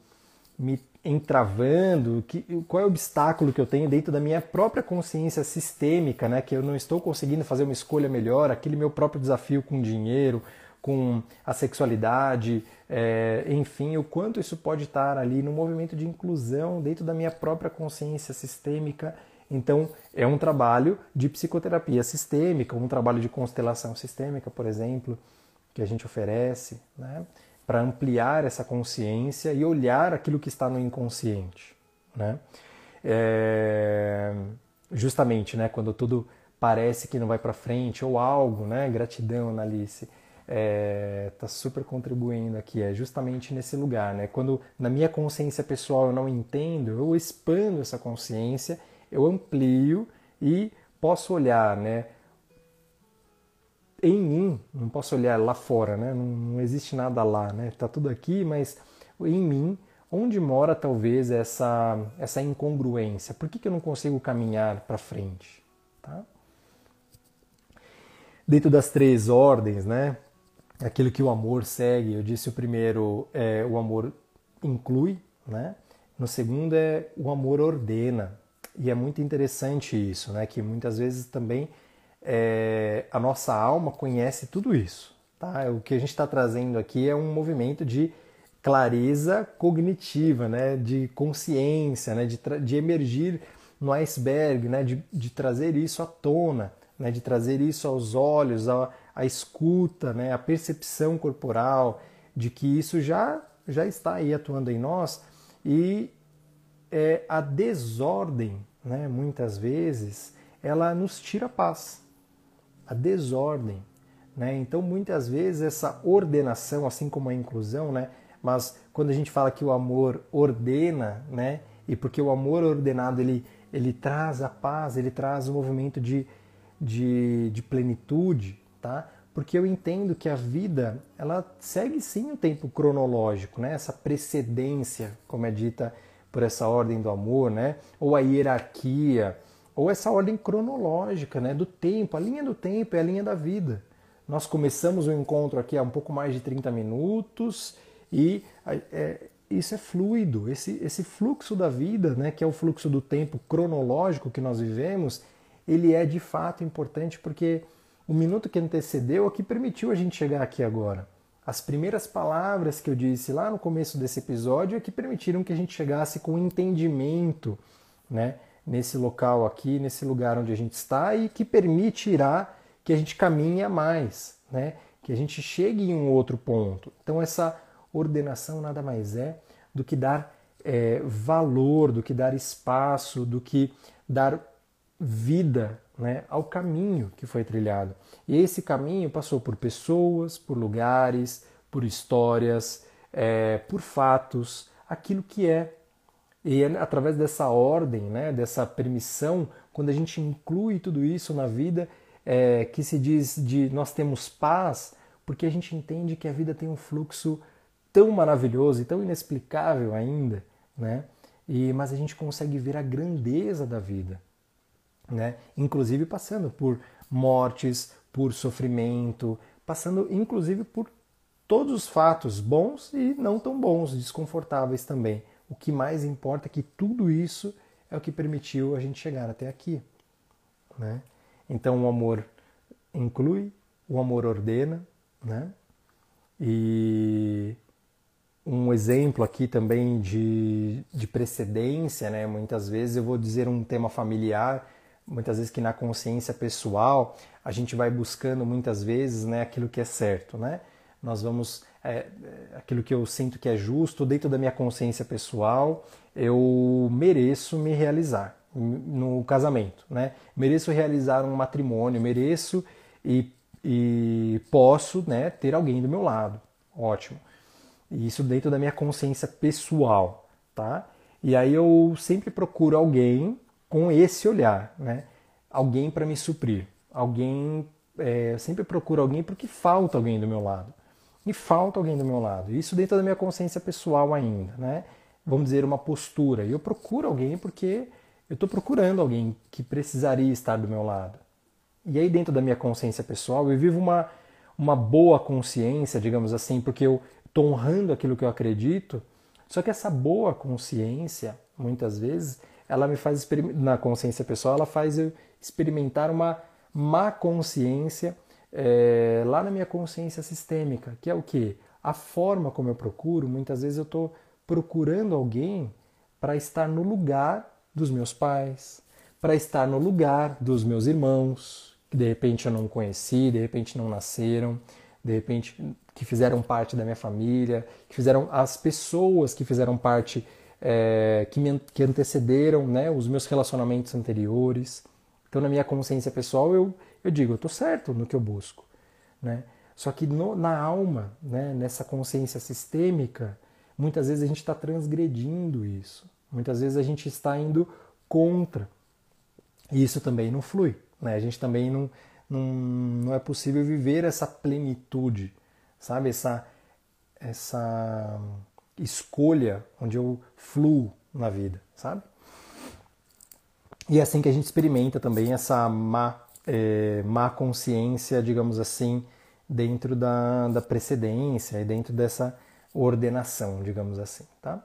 me entravando, que, qual é o obstáculo que eu tenho dentro da minha própria consciência sistêmica, né, que eu não estou conseguindo fazer uma escolha melhor, aquele meu próprio desafio com dinheiro, com a sexualidade, é, enfim, o quanto isso pode estar ali no movimento de inclusão dentro da minha própria consciência sistêmica. Então, é um trabalho de psicoterapia sistêmica, um trabalho de constelação sistêmica, por exemplo, que a gente oferece, né? para ampliar essa consciência e olhar aquilo que está no inconsciente. Né? É, justamente né, quando tudo parece que não vai para frente ou algo, né? gratidão, Analice, está é, tá super contribuindo aqui, é justamente nesse lugar. Né? Quando na minha consciência pessoal eu não entendo, eu expando essa consciência, eu amplio e posso olhar né, em mim, não posso olhar lá fora, né? não, não existe nada lá, né? Está tudo aqui, mas em mim, onde mora talvez essa, essa incongruência? Por que, que eu não consigo caminhar para frente? Tá? Dentro das três ordens, né? aquilo que o amor segue, eu disse o primeiro é o amor inclui, né? no segundo é o amor ordena. E é muito interessante isso, né? que muitas vezes também é, a nossa alma conhece tudo isso. Tá? O que a gente está trazendo aqui é um movimento de clareza cognitiva, né? de consciência, né? de, de emergir no iceberg, né? de, de trazer isso à tona, né? de trazer isso aos olhos, a, a escuta, né? a percepção corporal, de que isso já, já está aí atuando em nós e é, a desordem, né? muitas vezes, ela nos tira a paz a desordem. Né? Então, muitas vezes, essa ordenação, assim como a inclusão, né? mas quando a gente fala que o amor ordena, né? e porque o amor ordenado ele, ele traz a paz, ele traz o um movimento de, de, de plenitude, tá? porque eu entendo que a vida ela segue sim o tempo cronológico, né? essa precedência, como é dita por essa ordem do amor, né? ou a hierarquia, ou essa ordem cronológica né, do tempo. A linha do tempo é a linha da vida. Nós começamos o encontro aqui há um pouco mais de 30 minutos e é, isso é fluido. Esse, esse fluxo da vida, né, que é o fluxo do tempo cronológico que nós vivemos, ele é de fato importante porque o minuto que antecedeu é que permitiu a gente chegar aqui agora. As primeiras palavras que eu disse lá no começo desse episódio é que permitiram que a gente chegasse com entendimento, né? nesse local aqui, nesse lugar onde a gente está e que permitirá que a gente caminhe a mais, né? que a gente chegue em um outro ponto. Então, essa ordenação nada mais é do que dar é, valor, do que dar espaço, do que dar vida né, ao caminho que foi trilhado. E esse caminho passou por pessoas, por lugares, por histórias, é, por fatos, aquilo que é e é através dessa ordem, né, dessa permissão, quando a gente inclui tudo isso na vida, é, que se diz de nós temos paz, porque a gente entende que a vida tem um fluxo tão maravilhoso e tão inexplicável ainda, né? E, mas a gente consegue ver a grandeza da vida, né? Inclusive passando por mortes, por sofrimento, passando inclusive por todos os fatos bons e não tão bons, desconfortáveis também. O que mais importa é que tudo isso é o que permitiu a gente chegar até aqui. Né? Então o amor inclui, o amor ordena, né? E um exemplo aqui também de, de precedência, né? Muitas vezes eu vou dizer um tema familiar, muitas vezes que na consciência pessoal a gente vai buscando muitas vezes, né, aquilo que é certo, né? Nós vamos é, é, aquilo que eu sinto que é justo, dentro da minha consciência pessoal, eu mereço me realizar no casamento, né? Mereço realizar um matrimônio, mereço e, e posso, né, ter alguém do meu lado. Ótimo. Isso dentro da minha consciência pessoal, tá? E aí eu sempre procuro alguém com esse olhar, né? Alguém para me suprir, alguém é, eu sempre procuro alguém porque falta alguém do meu lado. E falta alguém do meu lado. Isso dentro da minha consciência pessoal ainda, né? Vamos dizer, uma postura. E eu procuro alguém porque eu estou procurando alguém que precisaria estar do meu lado. E aí, dentro da minha consciência pessoal, eu vivo uma, uma boa consciência, digamos assim, porque eu estou honrando aquilo que eu acredito. Só que essa boa consciência, muitas vezes, ela me faz, na consciência pessoal, ela faz eu experimentar uma má consciência é, lá na minha consciência sistêmica, que é o que? A forma como eu procuro, muitas vezes eu estou procurando alguém para estar no lugar dos meus pais, para estar no lugar dos meus irmãos, que de repente eu não conheci, de repente não nasceram, de repente que fizeram parte da minha família, que fizeram as pessoas que fizeram parte, é, que, me, que antecederam né, os meus relacionamentos anteriores. Então, na minha consciência pessoal, eu, eu digo, eu estou certo no que eu busco. Né? Só que no, na alma, né, nessa consciência sistêmica, muitas vezes a gente está transgredindo isso. Muitas vezes a gente está indo contra. E isso também não flui. Né? A gente também não, não, não é possível viver essa plenitude, sabe? Essa, essa escolha onde eu fluo na vida, sabe? E é assim que a gente experimenta também essa má, é, má consciência, digamos assim, dentro da, da precedência e dentro dessa ordenação, digamos assim, tá?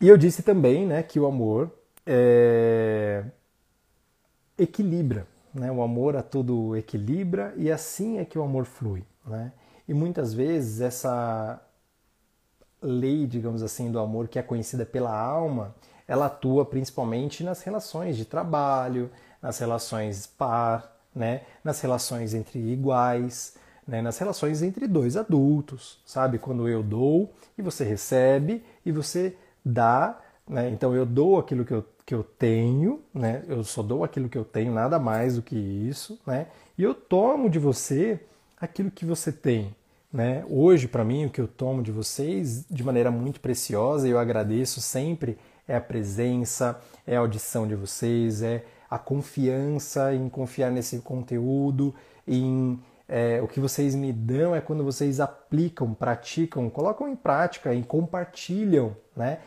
E eu disse também, né, que o amor é, equilibra, né? O amor a tudo equilibra e assim é que o amor flui, né? E muitas vezes essa lei, digamos assim, do amor que é conhecida pela alma, ela atua principalmente nas relações de trabalho, nas relações par, né, nas relações entre iguais, né, nas relações entre dois adultos, sabe? Quando eu dou e você recebe e você dá, né? Então eu dou aquilo que eu, que eu tenho, né? Eu só dou aquilo que eu tenho, nada mais do que isso, né? E eu tomo de você aquilo que você tem, né? Hoje, para mim, o que eu tomo de vocês de maneira muito preciosa, e eu agradeço sempre, é a presença, é a audição de vocês, é a confiança em confiar nesse conteúdo, em é, o que vocês me dão é quando vocês aplicam, praticam, colocam em prática e compartilham, né?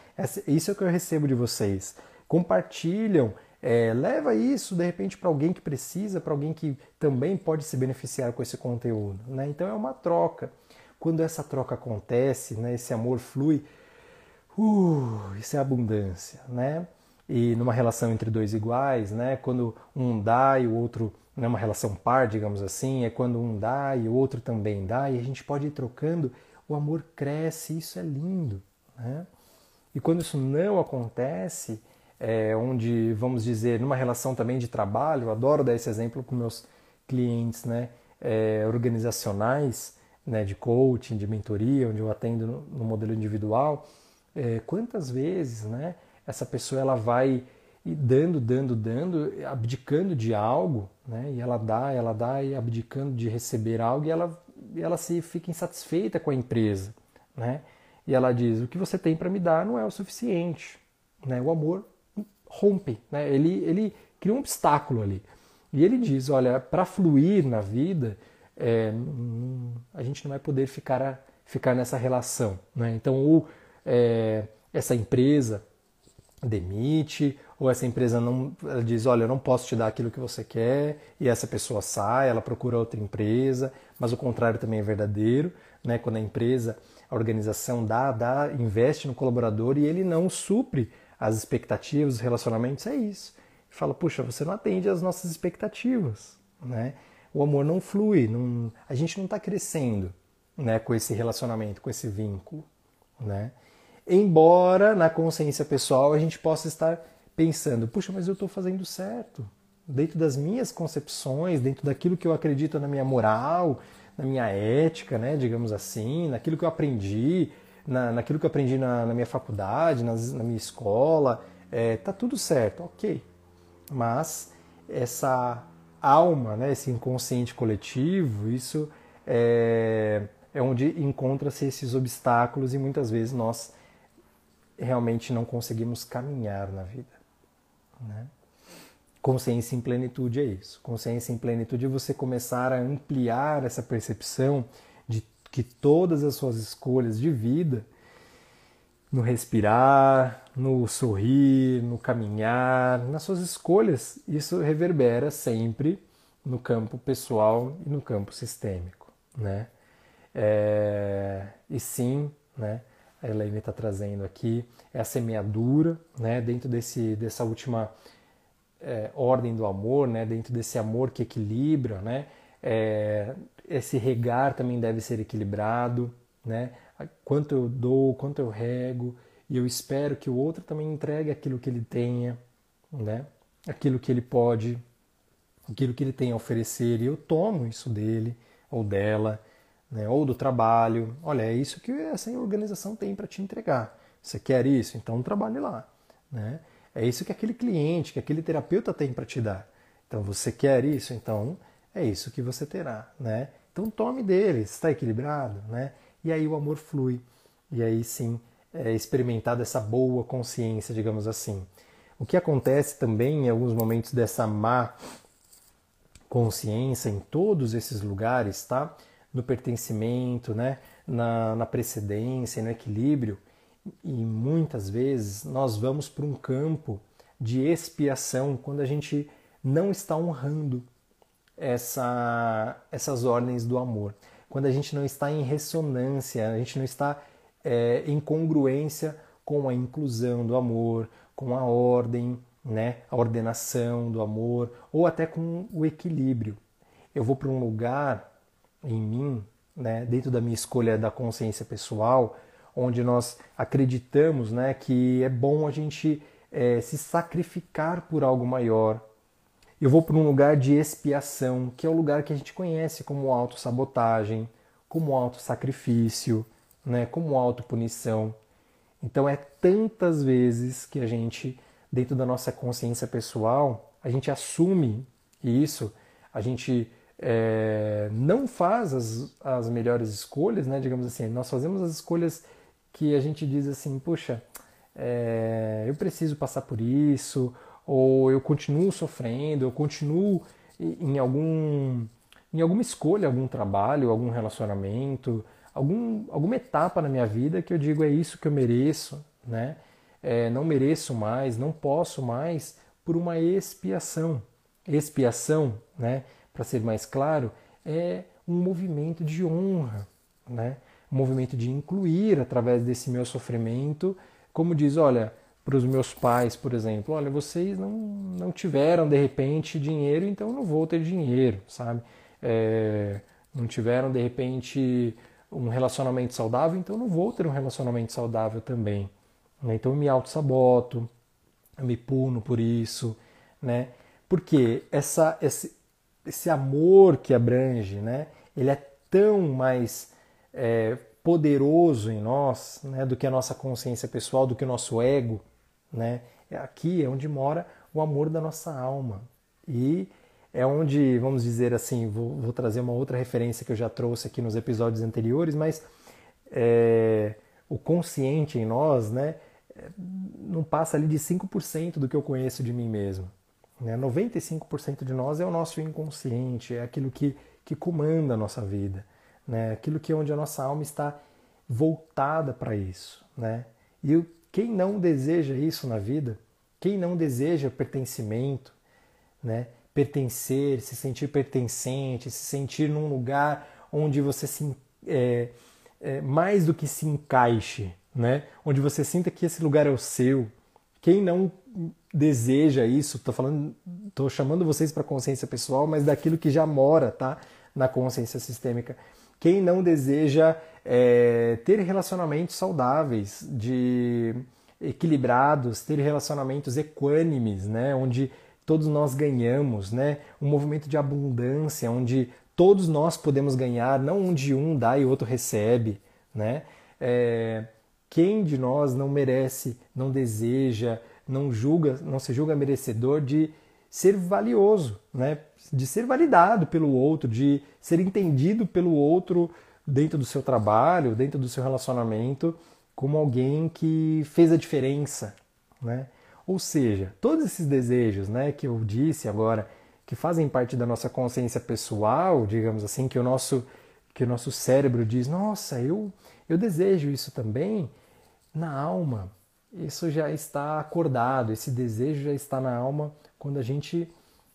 Isso é o que eu recebo de vocês. Compartilham, é, leva isso de repente para alguém que precisa, para alguém que também pode se beneficiar com esse conteúdo, né? Então é uma troca. Quando essa troca acontece, né, esse amor flui, Uh, isso é abundância, né? E numa relação entre dois iguais, né? Quando um dá e o outro, né, uma relação par, digamos assim, é quando um dá e o outro também dá e a gente pode ir trocando, o amor cresce, isso é lindo, né? E quando isso não acontece, é, onde, vamos dizer, numa relação também de trabalho, adoro dar esse exemplo com meus clientes, né? É, organizacionais, né, de coaching, de mentoria, onde eu atendo no, no modelo individual, é, quantas vezes né, essa pessoa ela vai dando, dando, dando, abdicando de algo, né, e ela dá, ela dá e abdicando de receber algo e ela, e ela se fica insatisfeita com a empresa. Né? E ela diz: o que você tem para me dar não é o suficiente. Né? O amor rompe, né? ele, ele cria um obstáculo ali. E ele diz: olha, para fluir na vida, é, a gente não vai poder ficar, ficar nessa relação. Né? Então, ou é, essa empresa demite, ou essa empresa não diz, olha, eu não posso te dar aquilo que você quer, e essa pessoa sai, ela procura outra empresa, mas o contrário também é verdadeiro, né? Quando a empresa, a organização dá, dá, investe no colaborador e ele não supre as expectativas, os relacionamentos, é isso. Fala, puxa, você não atende às nossas expectativas, né? O amor não flui, não, a gente não está crescendo, né? Com esse relacionamento, com esse vínculo, né? Embora na consciência pessoal a gente possa estar pensando, puxa, mas eu estou fazendo certo. Dentro das minhas concepções, dentro daquilo que eu acredito na minha moral, na minha ética, né, digamos assim, naquilo que eu aprendi, na, naquilo que eu aprendi na, na minha faculdade, nas, na minha escola, é, tá tudo certo, ok. Mas essa alma, né, esse inconsciente coletivo, isso é, é onde encontra-se esses obstáculos e muitas vezes nós realmente não conseguimos caminhar na vida. Né? Consciência em plenitude é isso. Consciência em plenitude é você começar a ampliar essa percepção que todas as suas escolhas de vida, no respirar, no sorrir, no caminhar, nas suas escolhas, isso reverbera sempre no campo pessoal e no campo sistêmico, né? É, e sim, né? A Elaine está trazendo aqui é a semeadura, né? Dentro desse dessa última é, ordem do amor, né? Dentro desse amor que equilibra, né? É, esse regar também deve ser equilibrado, né? Quanto eu dou, quanto eu rego, e eu espero que o outro também entregue aquilo que ele tenha, né? Aquilo que ele pode, aquilo que ele tem a oferecer, e eu tomo isso dele ou dela, né? Ou do trabalho. Olha, é isso que essa organização tem para te entregar. Você quer isso? Então trabalhe lá, né? É isso que aquele cliente, que aquele terapeuta tem para te dar. Então você quer isso? Então é isso que você terá, né? Então tome dele, está equilibrado, né? E aí o amor flui. E aí sim é experimentado essa boa consciência, digamos assim. O que acontece também em alguns momentos dessa má consciência em todos esses lugares, tá? No pertencimento, né? Na, na precedência, no equilíbrio, e muitas vezes nós vamos para um campo de expiação quando a gente não está honrando essa, essas ordens do amor. Quando a gente não está em ressonância, a gente não está é, em congruência com a inclusão do amor, com a ordem, né, a ordenação do amor, ou até com o equilíbrio. Eu vou para um lugar em mim, né, dentro da minha escolha da consciência pessoal, onde nós acreditamos né, que é bom a gente é, se sacrificar por algo maior, eu vou para um lugar de expiação, que é o lugar que a gente conhece como autossabotagem, como autossacrifício, né, como autopunição. Então é tantas vezes que a gente, dentro da nossa consciência pessoal, a gente assume isso, a gente é, não faz as, as melhores escolhas, né, digamos assim, nós fazemos as escolhas que a gente diz assim, puxa, é, eu preciso passar por isso, ou eu continuo sofrendo, eu continuo em algum em alguma escolha, algum trabalho, algum relacionamento, algum, alguma etapa na minha vida que eu digo é isso que eu mereço, né? É, não mereço mais, não posso mais por uma expiação. Expiação, né? Para ser mais claro, é um movimento de honra, né? Um movimento de incluir através desse meu sofrimento, como diz, olha, para os meus pais, por exemplo, olha, vocês não, não tiveram de repente dinheiro, então eu não vou ter dinheiro, sabe? É, não tiveram de repente um relacionamento saudável, então eu não vou ter um relacionamento saudável também. Né? Então eu me auto-saboto, eu me puno por isso, né? Porque essa, esse, esse amor que abrange, né? Ele é tão mais é, poderoso em nós, né? Do que a nossa consciência pessoal, do que o nosso ego, né? É aqui é onde mora o amor da nossa alma. E é onde, vamos dizer assim, vou, vou trazer uma outra referência que eu já trouxe aqui nos episódios anteriores, mas é, o consciente em nós né, não passa ali de 5% do que eu conheço de mim mesmo. Né? 95% de nós é o nosso inconsciente, é aquilo que, que comanda a nossa vida, né? aquilo que é onde a nossa alma está voltada para isso. Né? E quem não deseja isso na vida, quem não deseja pertencimento, né? pertencer, se sentir pertencente, se sentir num lugar onde você se é, é, mais do que se encaixe, né? onde você sinta que esse lugar é o seu. Quem não deseja isso, estou falando, tô chamando vocês para consciência pessoal, mas daquilo que já mora, tá, na consciência sistêmica. Quem não deseja é, ter relacionamentos saudáveis, de equilibrados, ter relacionamentos equânimes, né, onde todos nós ganhamos, né, um movimento de abundância, onde todos nós podemos ganhar, não um de um dá e o outro recebe, né? É, quem de nós não merece, não deseja, não julga, não se julga merecedor de ser valioso, né? De ser validado pelo outro, de ser entendido pelo outro dentro do seu trabalho, dentro do seu relacionamento, como alguém que fez a diferença, né? Ou seja, todos esses desejos, né, que eu disse agora, que fazem parte da nossa consciência pessoal, digamos assim, que o nosso que o nosso cérebro diz, nossa, eu eu desejo isso também, na alma, isso já está acordado, esse desejo já está na alma quando a gente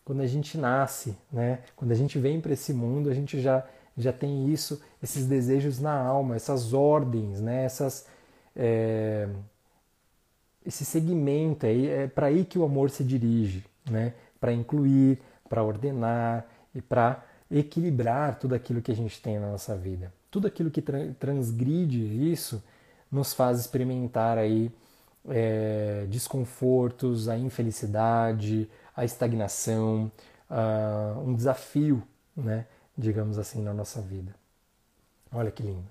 quando a gente nasce, né? Quando a gente vem para esse mundo, a gente já já tem isso, esses desejos na alma, essas ordens, né? Essas é, esse segmento aí é para aí que o amor se dirige, né? Para incluir, para ordenar e para equilibrar tudo aquilo que a gente tem na nossa vida. Tudo aquilo que tra transgride isso nos faz experimentar aí é, desconfortos, a infelicidade, a estagnação, um desafio, né, digamos assim, na nossa vida. Olha que lindo.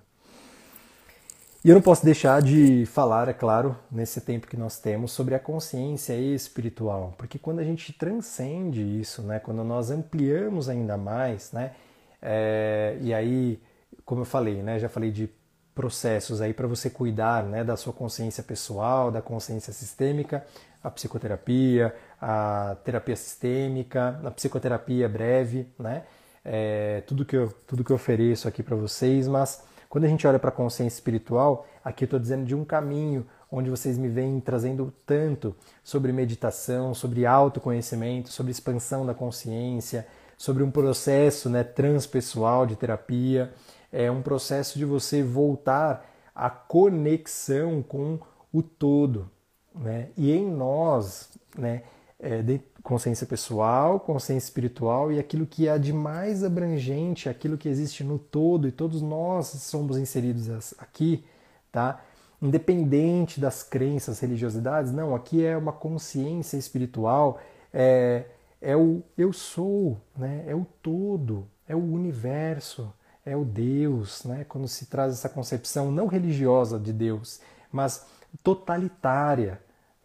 E eu não posso deixar de falar, é claro, nesse tempo que nós temos, sobre a consciência espiritual, porque quando a gente transcende isso, né, quando nós ampliamos ainda mais, né, é, e aí, como eu falei, né, já falei de processos aí para você cuidar né, da sua consciência pessoal, da consciência sistêmica, a psicoterapia, a terapia sistêmica, a psicoterapia breve, né? É, tudo, que eu, tudo que eu ofereço aqui para vocês, mas quando a gente olha para a consciência espiritual, aqui eu estou dizendo de um caminho onde vocês me vêm trazendo tanto sobre meditação, sobre autoconhecimento, sobre expansão da consciência, sobre um processo né, transpessoal de terapia, é um processo de você voltar à conexão com o todo. Né? E em nós, né, é, consciência pessoal, consciência espiritual e aquilo que há de mais abrangente, aquilo que existe no todo, e todos nós somos inseridos aqui, tá? independente das crenças, religiosidades, não, aqui é uma consciência espiritual, é, é o eu sou, né? é o todo, é o universo, é o Deus, né? quando se traz essa concepção não religiosa de Deus, mas totalitária,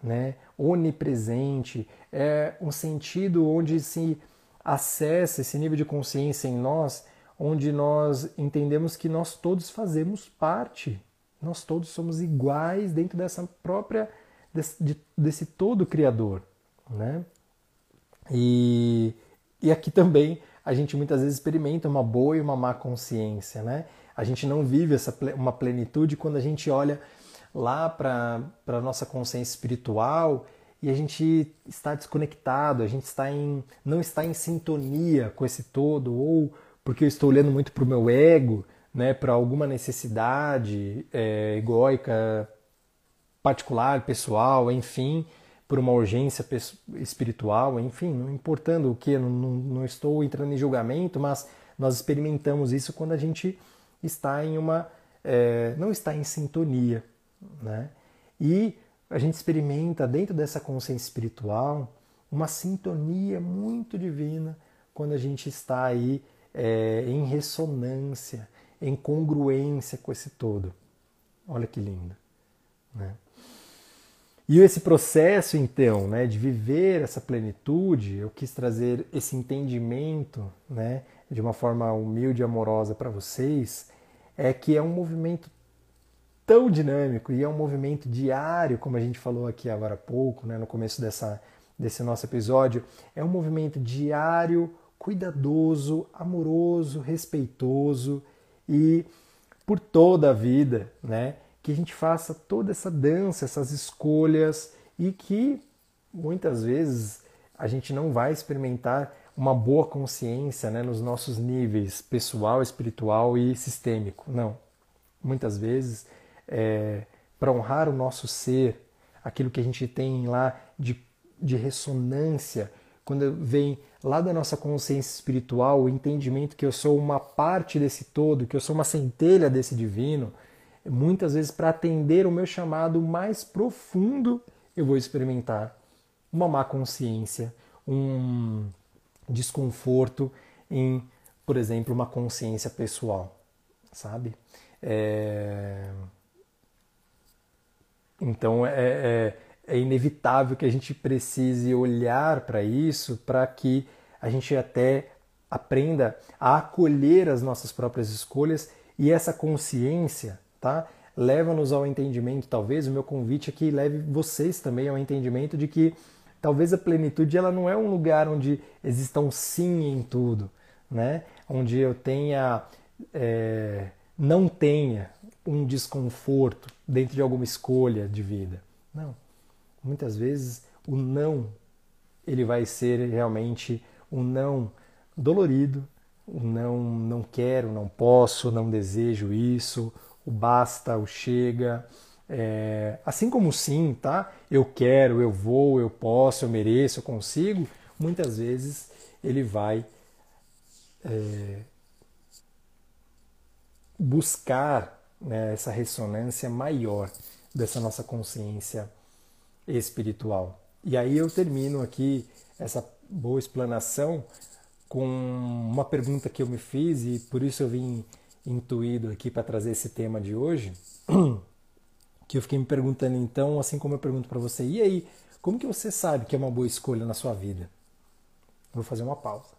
né? onipresente, é um sentido onde se acessa esse nível de consciência em nós, onde nós entendemos que nós todos fazemos parte, nós todos somos iguais dentro dessa própria desse, desse todo criador, né? E, e aqui também a gente muitas vezes experimenta uma boa e uma má consciência, né? A gente não vive essa uma plenitude quando a gente olha lá para a nossa consciência espiritual e a gente está desconectado, a gente está em, não está em sintonia com esse todo, ou porque eu estou olhando muito para o meu ego, né, para alguma necessidade é, egóica, particular, pessoal, enfim, por uma urgência espiritual, enfim, não importando o que, não, não, estou entrando em julgamento, mas nós experimentamos isso quando a gente está em uma. É, não está em sintonia. Né? E a gente experimenta dentro dessa consciência espiritual uma sintonia muito divina quando a gente está aí é, em ressonância, em congruência com esse todo. Olha que lindo. Né? E esse processo, então, né, de viver essa plenitude, eu quis trazer esse entendimento, né, de uma forma humilde e amorosa para vocês, é que é um movimento tão dinâmico e é um movimento diário, como a gente falou aqui agora há pouco, né, no começo dessa, desse nosso episódio, é um movimento diário, cuidadoso, amoroso, respeitoso e por toda a vida, né? que a gente faça toda essa dança, essas escolhas e que muitas vezes a gente não vai experimentar uma boa consciência né, nos nossos níveis pessoal, espiritual e sistêmico. Não. Muitas vezes, é, para honrar o nosso ser, aquilo que a gente tem lá de, de ressonância, quando vem lá da nossa consciência espiritual, o entendimento que eu sou uma parte desse todo, que eu sou uma centelha desse divino, muitas vezes para atender o meu chamado mais profundo, eu vou experimentar uma má consciência, um desconforto em por exemplo, uma consciência pessoal, sabe? É... Então é, é, é, inevitável que a gente precise olhar para isso para que a gente até aprenda a acolher as nossas próprias escolhas e essa consciência, tá? Leva-nos ao entendimento, talvez o meu convite aqui leve vocês também ao entendimento de que talvez a plenitude ela não é um lugar onde existam sim em tudo, né? Onde eu tenha, é, não tenha um desconforto dentro de alguma escolha de vida. Não. Muitas vezes o não ele vai ser realmente um não dolorido, o não não quero, não posso, não desejo isso, o basta, o chega, é, assim como sim, tá? Eu quero, eu vou, eu posso, eu mereço, eu consigo. Muitas vezes ele vai é, buscar né, essa ressonância maior dessa nossa consciência espiritual. E aí eu termino aqui essa boa explanação com uma pergunta que eu me fiz e por isso eu vim intuído aqui para trazer esse tema de hoje, que eu fiquei me perguntando então, assim como eu pergunto para você, e aí, como que você sabe que é uma boa escolha na sua vida? Vou fazer uma pausa.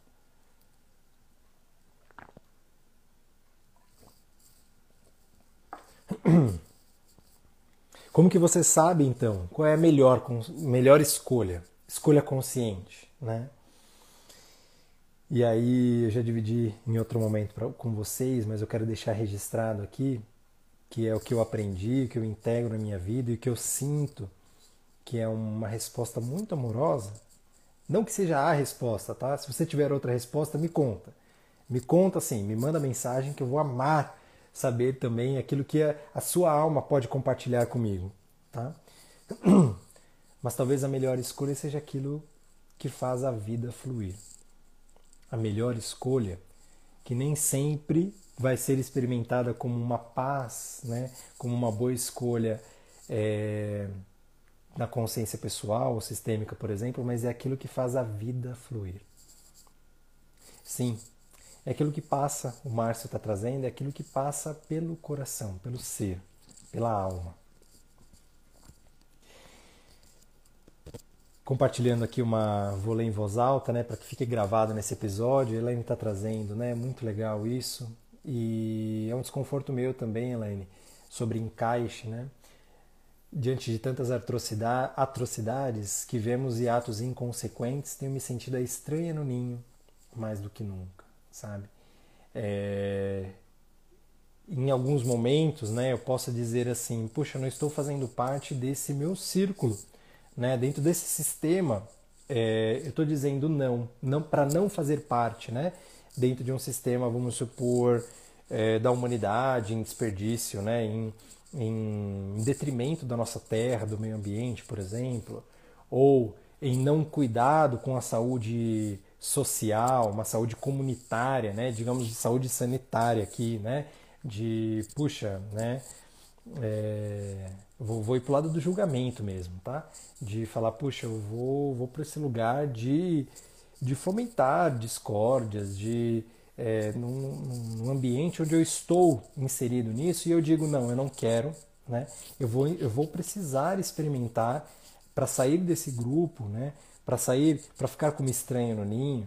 Como que você sabe então qual é a melhor, melhor escolha? Escolha consciente, né? E aí eu já dividi em outro momento pra, com vocês, mas eu quero deixar registrado aqui que é o que eu aprendi, o que eu integro na minha vida e o que eu sinto que é uma resposta muito amorosa. Não que seja a resposta, tá? Se você tiver outra resposta, me conta. Me conta assim, me manda mensagem que eu vou amar saber também aquilo que a, sua alma pode compartilhar comigo, tá? Mas talvez a melhor escolha seja aquilo que faz a vida fluir a melhor escolha, que nem sempre vai ser experimentada como uma paz, né? como uma boa escolha é, na consciência pessoal ou sistêmica, por exemplo, mas é aquilo que faz a vida fluir. Sim, é aquilo que passa, o Márcio está trazendo, é aquilo que passa pelo coração, pelo ser, pela alma. compartilhando aqui uma vou ler em voz alta, né, para que fique gravado nesse episódio. A Elaine está trazendo, né, muito legal isso. E é um desconforto meu também, Elaine, sobre encaixe, né? Diante de tantas atrocidades que vemos e atos inconsequentes, tenho me sentido estranha no ninho mais do que nunca, sabe? É... Em alguns momentos, né, eu posso dizer assim, puxa, não estou fazendo parte desse meu círculo né? Dentro desse sistema, é, eu estou dizendo não, não para não fazer parte, né? Dentro de um sistema, vamos supor, é, da humanidade, em desperdício, né? Em, em detrimento da nossa terra, do meio ambiente, por exemplo, ou em não cuidado com a saúde social, uma saúde comunitária, né? Digamos de saúde sanitária aqui, né? De puxa, né? É, vou, vou ir para o lado do julgamento mesmo, tá? De falar, puxa, eu vou, vou para esse lugar de, de fomentar discórdias, de é, num, num, ambiente onde eu estou inserido nisso e eu digo, não, eu não quero, né? Eu vou, eu vou precisar experimentar para sair desse grupo, né? Para sair, para ficar como estranho no ninho,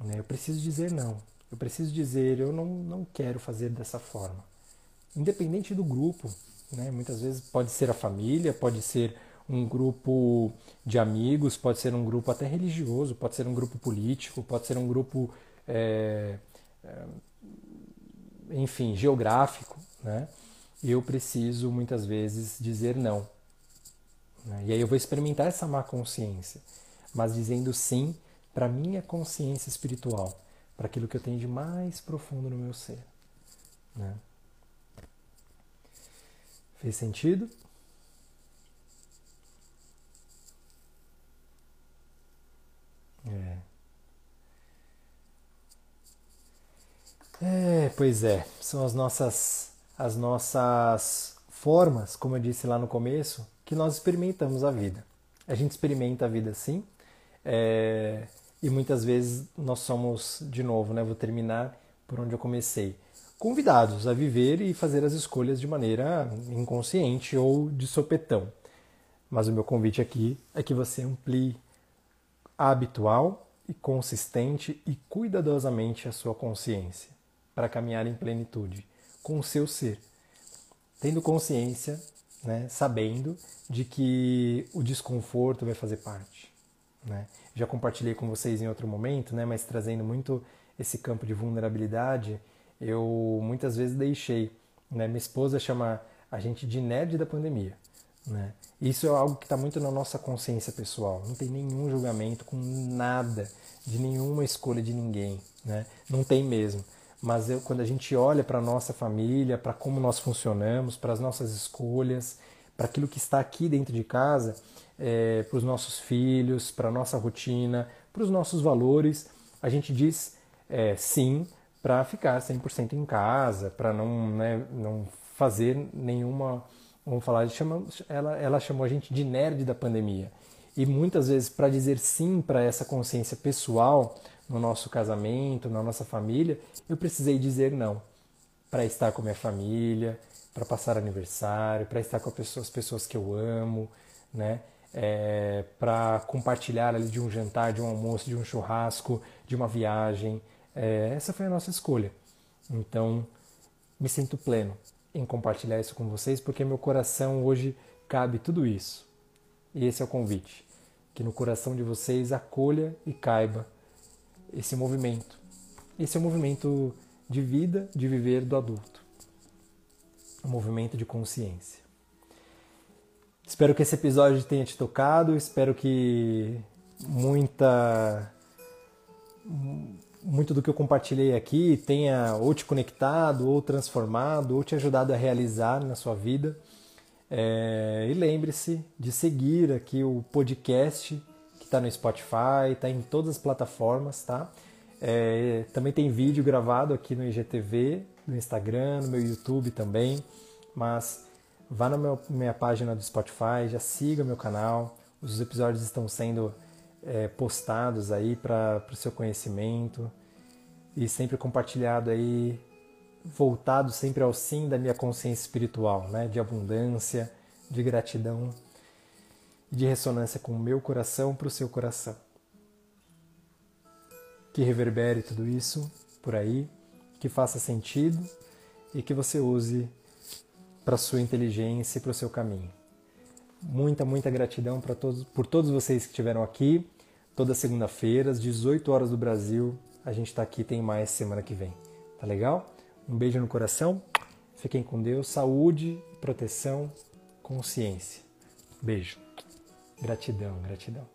né? Eu preciso dizer não. Eu preciso dizer, eu não, não quero fazer dessa forma. Independente do grupo, né? Muitas vezes pode ser a família, pode ser um grupo de amigos, pode ser um grupo até religioso, pode ser um grupo político, pode ser um grupo, é, é, enfim, geográfico. Né? Eu preciso muitas vezes dizer não. Né? E aí eu vou experimentar essa má consciência, mas dizendo sim para minha consciência espiritual, para aquilo que eu tenho de mais profundo no meu ser. Né? Fez sentido? É. É, pois é, são as nossas as nossas formas, como eu disse lá no começo, que nós experimentamos a vida. A gente experimenta a vida sim, é, e muitas vezes nós somos, de novo, né, vou terminar por onde eu comecei, convidados a viver e fazer as escolhas de maneira inconsciente ou de sopetão. Mas o meu convite aqui é que você amplie habitual e consistente e cuidadosamente a sua consciência para caminhar em plenitude com o seu ser, tendo consciência, né, sabendo de que o desconforto vai fazer parte. Né? Já compartilhei com vocês em outro momento, né, mas trazendo muito esse campo de vulnerabilidade, eu muitas vezes deixei. Né? Minha esposa chama a gente de nerd da pandemia. Né? Isso é algo que está muito na nossa consciência pessoal. Não tem nenhum julgamento com nada, de nenhuma escolha de ninguém. Né? Não tem mesmo. Mas eu, quando a gente olha para a nossa família, para como nós funcionamos, para as nossas escolhas, para aquilo que está aqui dentro de casa, é, para os nossos filhos, para a nossa rotina, para os nossos valores, a gente diz é, sim para ficar 100% em casa, para não, né, não fazer nenhuma vamos falar, ela, ela chamou a gente de nerd da pandemia. E muitas vezes, para dizer sim para essa consciência pessoal no nosso casamento, na nossa família, eu precisei dizer não. Para estar com minha família, para passar aniversário, para estar com as pessoas que eu amo, né? É, para compartilhar ali de um jantar, de um almoço, de um churrasco, de uma viagem. É, essa foi a nossa escolha. Então, me sinto pleno, em compartilhar isso com vocês, porque meu coração hoje cabe tudo isso. E esse é o convite, que no coração de vocês acolha e caiba esse movimento. Esse é o movimento de vida, de viver do adulto. Um movimento de consciência. Espero que esse episódio tenha te tocado, espero que muita muito do que eu compartilhei aqui tenha ou te conectado, ou transformado, ou te ajudado a realizar na sua vida. É, e lembre-se de seguir aqui o podcast que está no Spotify, está em todas as plataformas, tá? É, também tem vídeo gravado aqui no IGTV, no Instagram, no meu YouTube também. Mas vá na meu, minha página do Spotify, já siga meu canal. Os episódios estão sendo é, postados aí para o seu conhecimento e sempre compartilhado aí, voltado sempre ao sim da minha consciência espiritual, né? de abundância, de gratidão e de ressonância com o meu coração para o seu coração. Que reverbere tudo isso por aí, que faça sentido e que você use para sua inteligência e para o seu caminho. Muita, muita gratidão para todos, por todos vocês que estiveram aqui toda segunda-feira, às 18 horas do Brasil. A gente está aqui, tem mais semana que vem. Tá legal? Um beijo no coração. Fiquem com Deus. Saúde, proteção, consciência. Beijo. Gratidão, gratidão.